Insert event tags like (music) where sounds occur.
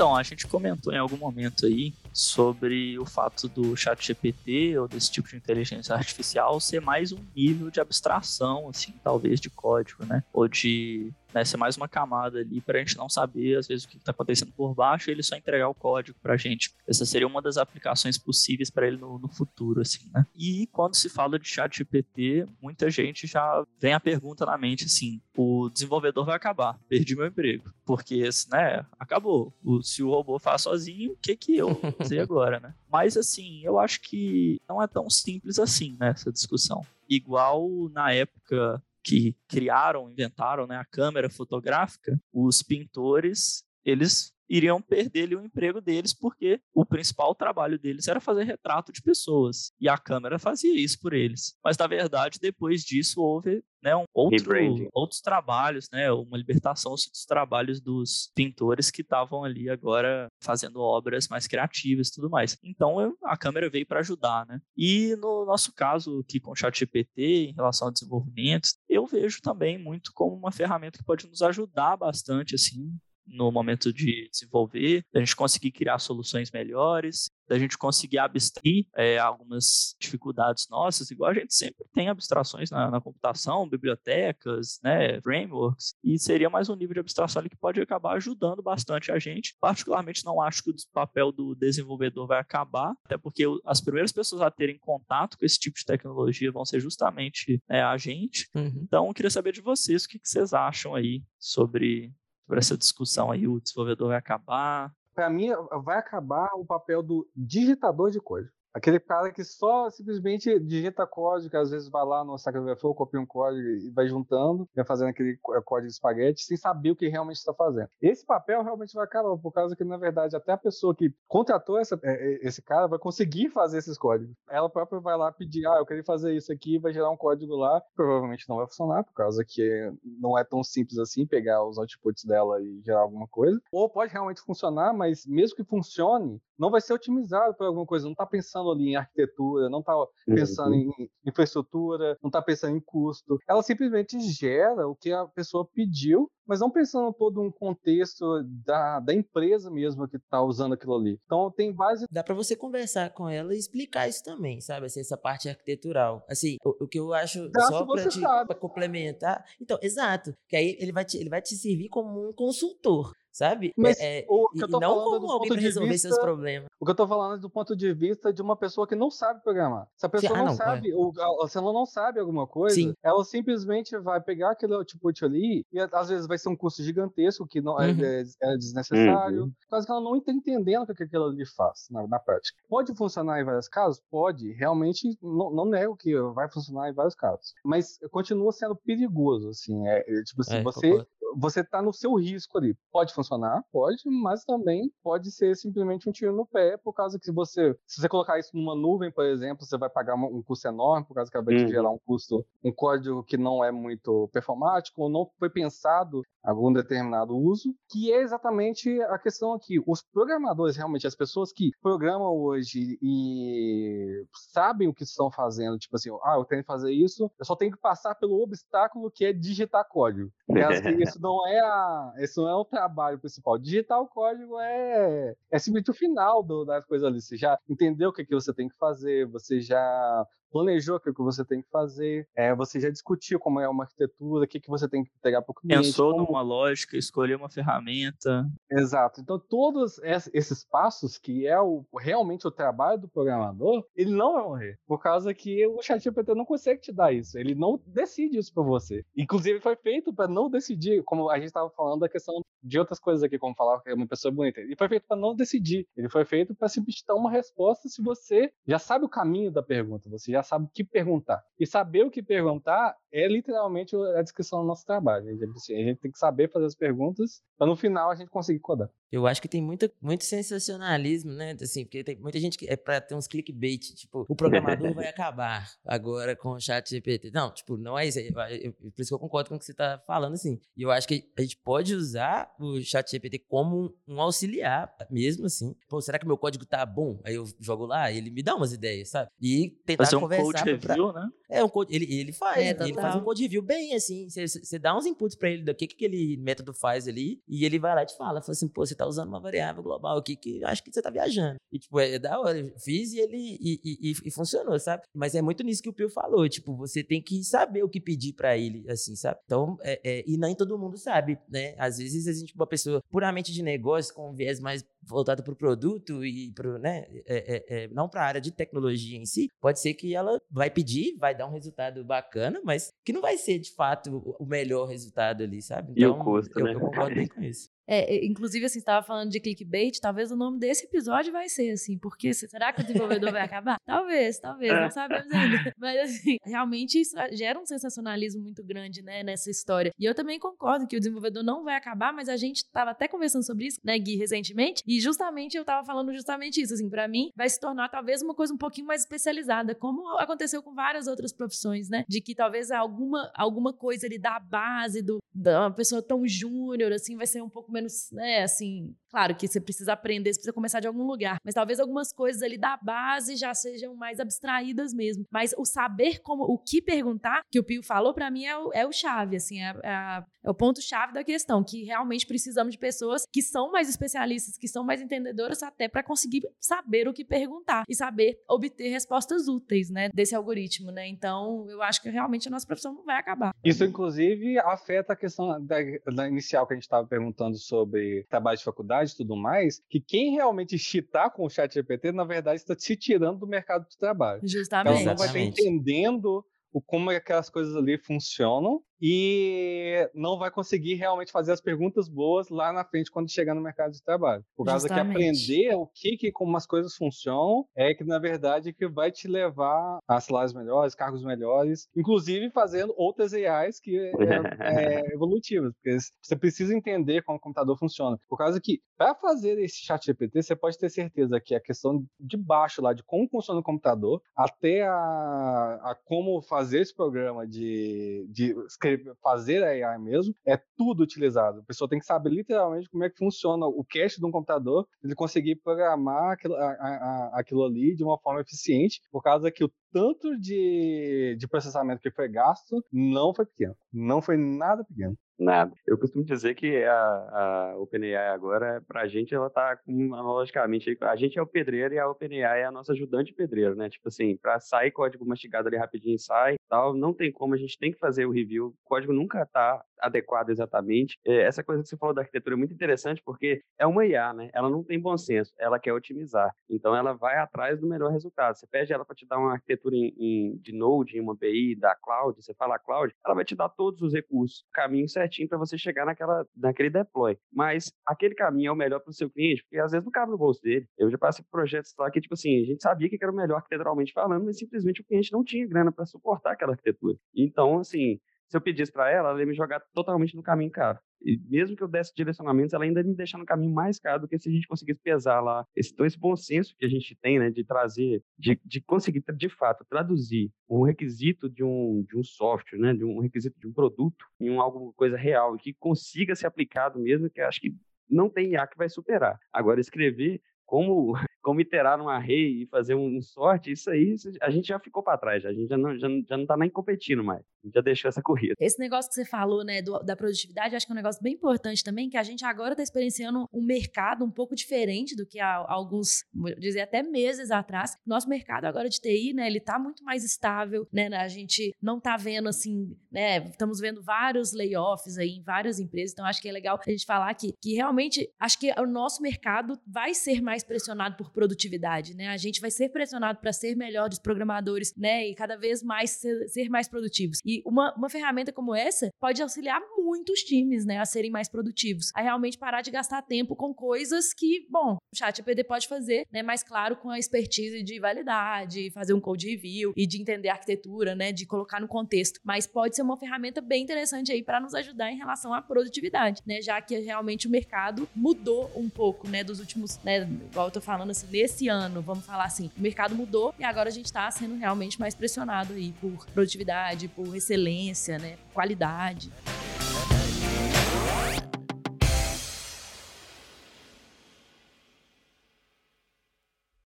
Então, a gente comentou em algum momento aí sobre o fato do chat GPT ou desse tipo de inteligência artificial ser mais um nível de abstração, assim, talvez de código, né? Ou de né, ser mais uma camada ali para a gente não saber, às vezes, o que está acontecendo por baixo e ele só entregar o código para a gente. Essa seria uma das aplicações possíveis para ele no, no, futuro, assim, né? E quando se fala de chat GPT, muita gente já vem a pergunta na mente, assim, o desenvolvedor vai acabar, perdi meu emprego, porque, né, acabou. O, se o robô faz sozinho, o que que eu vou fazer (laughs) agora, né? Mas, assim, eu acho que não é tão simples assim, né, essa discussão. Igual na época que criaram, inventaram né, a câmera fotográfica, os pintores, eles iriam perder o emprego deles porque o principal trabalho deles era fazer retrato de pessoas e a câmera fazia isso por eles. Mas na verdade depois disso houve né, um outro, outros trabalhos, né, uma libertação dos trabalhos dos pintores que estavam ali agora fazendo obras mais criativas e tudo mais. Então a câmera veio para ajudar, né? E no nosso caso aqui com o ChatGPT em relação ao desenvolvimento, eu vejo também muito como uma ferramenta que pode nos ajudar bastante assim no momento de desenvolver, da gente conseguir criar soluções melhores, da gente conseguir abstrair é, algumas dificuldades nossas, igual a gente sempre tem abstrações na, na, computação, bibliotecas, né, frameworks, e seria mais um nível de abstração ali que pode acabar ajudando bastante a gente. Particularmente não acho que o papel do desenvolvedor vai acabar, até porque as primeiras pessoas a terem contato com esse tipo de tecnologia vão ser justamente né, a gente. Uhum. Então, eu queria saber de vocês o que, que vocês acham aí sobre por essa discussão aí, o desenvolvedor vai acabar? Para mim, vai acabar o papel do digitador de código. Aquele cara que só simplesmente digita código, que às vezes vai lá no Stack Overflow, copia um código e vai juntando, vai fazendo aquele eh, código de espaguete, sem saber o que realmente está fazendo. Esse papel realmente vai acabar, por causa que, na verdade, até a pessoa que contratou essa, eh, eh, esse cara vai conseguir fazer esses códigos. Ela própria vai lá pedir, ah, eu queria fazer isso aqui, vai gerar um código lá, provavelmente não vai funcionar, por causa que não é tão simples assim pegar os outputs dela e gerar alguma coisa. Ou pode realmente funcionar, mas mesmo que funcione, não vai ser otimizado por alguma coisa, não está pensando ali em arquitetura, não está pensando uhum. em infraestrutura, não está pensando em custo. Ela simplesmente gera o que a pessoa pediu mas não pensando todo um contexto da, da empresa mesmo que está usando aquilo ali. Então tem base. Dá para você conversar com ela e explicar isso também, sabe? Assim, essa parte arquitetural. Assim, o, o que eu acho Dá só para complementar. Então, exato. Que aí ele vai te, ele vai te servir como um consultor sabe? Mas é, o que eu tô não falando como alguém para resolver vista, seus problemas. O que eu tô falando é do ponto de vista de uma pessoa que não sabe programar. Se a pessoa ah, não, não, sabe, é. ou, se ela não sabe alguma coisa, Sim. ela simplesmente vai pegar aquele output ali e às vezes vai ser um custo gigantesco que não é, uhum. é, é, desnecessário, uhum. por causa que ela não está entendendo o que aquilo ali faz na, na, prática. Pode funcionar em vários casos? Pode. Realmente, não, não nego que vai funcionar em vários casos. Mas continua sendo perigoso, assim. É, é tipo assim, você, você tá no seu risco ali. Pode funcionar? Pode, mas também pode ser simplesmente um tiro no pé, por causa que se você, se você colocar isso numa nuvem, por exemplo, você vai pagar um custo enorme, por causa que vai uhum. te gerar um custo, um código que não é muito performático, ou não foi pensado algum determinado uso, que é exatamente a questão aqui. Os programadores, realmente, as pessoas que programam hoje e sabem o que estão fazendo, tipo assim, ah, eu tenho que fazer isso, eu só tenho que passar pelo obstáculo que é digitar código. (laughs) isso não é a, isso não é o trabalho principal. Digitar o código é, é simplesmente o final do, das coisas ali. Você já entendeu o que, é que você tem que fazer, você já planejou o que, você tem que fazer, é, você já discutiu como é uma arquitetura, o que, que você tem que pegar para o cliente. Pensou como... numa lógica, escolheu uma ferramenta. Exato. Então, todos esses passos, que é o, realmente o trabalho do programador, ele não vai morrer. Por causa que o ChatGPT não consegue te dar isso. Ele não decide isso para você. Inclusive, foi feito para não decidir, como a gente estava falando da questão de outras coisas aqui, como falar que é uma pessoa bonita. Ele foi feito para não decidir. Ele foi feito para dar uma resposta se você já sabe o caminho da pergunta, você já sabe o que perguntar. E saber o que perguntar é literalmente a descrição do nosso trabalho. A gente, a gente tem que saber fazer as perguntas para no final a gente conseguir codar. Eu acho que tem muita, muito sensacionalismo, né? Assim, porque tem muita gente que é para ter uns clickbait, tipo, o programador vai (laughs) acabar agora com o chat GPT. Não, tipo, não é isso. Eu, eu, por isso que eu concordo com o que você está falando, assim. E eu acho que a gente pode usar o chat GPT como um, um auxiliar, mesmo assim. Pô, será que meu código tá bom? Aí eu jogo lá, ele me dá umas ideias, sabe? E tentar Fazer um conversar. Code review, né? É um code, ele, ele faz, é, ele faz um code review bem assim. Você dá uns inputs para ele do que, que aquele método faz ali, e ele vai lá e te fala, fala assim, pô, você tá usando uma variável global aqui que acho que você tá viajando. E tipo, é da hora, eu fiz e ele e, e, e, funcionou, sabe? Mas é muito nisso que o Pio falou, tipo, você tem que saber o que pedir para ele, assim, sabe? Então, é, é, e nem todo mundo sabe, né? Às vezes a gente, uma pessoa puramente de negócio, com um viés mais voltado para o produto e pro, né, é, é, é não para a área de tecnologia em si, pode ser que ela vai pedir, vai dar um resultado bacana, mas que não vai ser de fato o melhor resultado ali, sabe? Então, e o então, custo, eu, né? eu concordo bem com isso. É, inclusive, assim, estava falando de clickbait, talvez o nome desse episódio vai ser assim, porque será que o desenvolvedor vai acabar? (laughs) Talvez, talvez, não sabemos ainda. Mas, assim, realmente isso gera um sensacionalismo muito grande, né, nessa história. E eu também concordo que o desenvolvedor não vai acabar, mas a gente estava até conversando sobre isso, né, Gui, recentemente, e justamente eu estava falando justamente isso, assim, para mim vai se tornar talvez uma coisa um pouquinho mais especializada, como aconteceu com várias outras profissões, né, de que talvez alguma, alguma coisa ali da base do, da uma pessoa tão júnior, assim, vai ser um pouco menos, né, assim, claro que você precisa aprender, você precisa começar de algum lugar, mas talvez algumas coisas ali da base já sejam mais abstraídas mesmo. Mas o saber como, o que perguntar, que o Pio falou, para mim é o, é o chave, assim, é, é, é o ponto-chave da questão, que realmente precisamos de pessoas que são mais especialistas, que são mais entendedoras até para conseguir saber o que perguntar e saber obter respostas úteis, né, desse algoritmo, né? Então, eu acho que realmente a nossa profissão não vai acabar. Isso, inclusive, afeta a questão da, da inicial que a gente estava perguntando sobre trabalho de faculdade e tudo mais, que quem realmente chitar com o chat GPT, na verdade, está se tirando do mercado de trabalho. Justamente. Ela não vai estar entendendo o como é aquelas coisas ali funcionam e não vai conseguir realmente fazer as perguntas boas lá na frente quando chegar no mercado de trabalho. Por causa Justamente. que aprender o que, que como as coisas funcionam é que na verdade que vai te levar a salários melhores, cargos melhores, inclusive fazendo outras AIs que (laughs) é, é, evolutivas, porque você precisa entender como o computador funciona. Por causa que para fazer esse chat GPT, você pode ter certeza que a questão de baixo lá de como funciona o computador até a, a como fazer esse programa de, de escrever fazer a AI mesmo, é tudo utilizado. A pessoa tem que saber literalmente como é que funciona o cache de um computador, ele conseguir programar aquilo, a, a, aquilo ali de uma forma eficiente, por causa que o tanto de, de processamento que foi gasto não foi pequeno. Não foi nada pequeno. Nada. Eu costumo dizer que a, a OpenAI agora, para a gente, ela está analogicamente, a gente é o pedreiro e a OpenAI é a nossa ajudante pedreiro, né? Tipo assim, para sair código mastigado ali rapidinho sai, tal, não tem como, a gente tem que fazer o review, o código nunca está adequado exatamente. É, essa coisa que você falou da arquitetura é muito interessante porque é uma IA, né? Ela não tem bom senso, ela quer otimizar. Então ela vai atrás do melhor resultado. Você pede ela para te dar uma arquitetura em, em, de Node, em uma API da cloud, você fala cloud, ela vai te dar todos os recursos, caminho certinho para você chegar naquela, naquele deploy. Mas aquele caminho é o melhor para o seu cliente, porque às vezes não cabe no bolso dele. Eu já passei por projetos lá que, tipo assim, a gente sabia que era o melhor arquiteturalmente falando, mas simplesmente o cliente não tinha grana para suportar aquela arquitetura. Então, assim, se eu pedisse para ela, ela ia me jogar totalmente no caminho caro. E mesmo que eu desse direcionamentos, ela ainda me deixar no caminho mais caro do que se a gente conseguisse pesar lá. Esse, então, esse bom senso que a gente tem, né, de trazer, de, de conseguir, de fato, traduzir um requisito de um, de um software, né, de um requisito de um produto em um, alguma coisa real que consiga ser aplicado mesmo, que acho que não tem IA que vai superar. Agora, escrever como, como iterar um array e fazer um sorte, isso aí a gente já ficou para trás, a gente já não, já, já não tá nem competindo mais já deixou essa corrida. Esse negócio que você falou, né, do, da produtividade, acho que é um negócio bem importante também, que a gente agora está experienciando um mercado um pouco diferente do que há alguns, dizer até meses atrás. Nosso mercado agora de TI, né, ele está muito mais estável, né, a gente não está vendo assim, né, estamos vendo vários layoffs aí em várias empresas, então acho que é legal a gente falar que, que realmente, acho que o nosso mercado vai ser mais pressionado por produtividade, né, a gente vai ser pressionado para ser melhores programadores, né, e cada vez mais ser, ser mais produtivos. E uma, uma ferramenta como essa pode auxiliar muitos times, né, a serem mais produtivos, a realmente parar de gastar tempo com coisas que, bom, o chat APD pode fazer, né, mais claro com a expertise de validade, fazer um code review e de entender a arquitetura, né, de colocar no contexto, mas pode ser uma ferramenta bem interessante aí para nos ajudar em relação à produtividade, né, já que realmente o mercado mudou um pouco, né, dos últimos, né, igual eu tô falando assim, nesse ano, vamos falar assim, o mercado mudou e agora a gente está sendo realmente mais pressionado aí por produtividade, por excelência, né? Qualidade.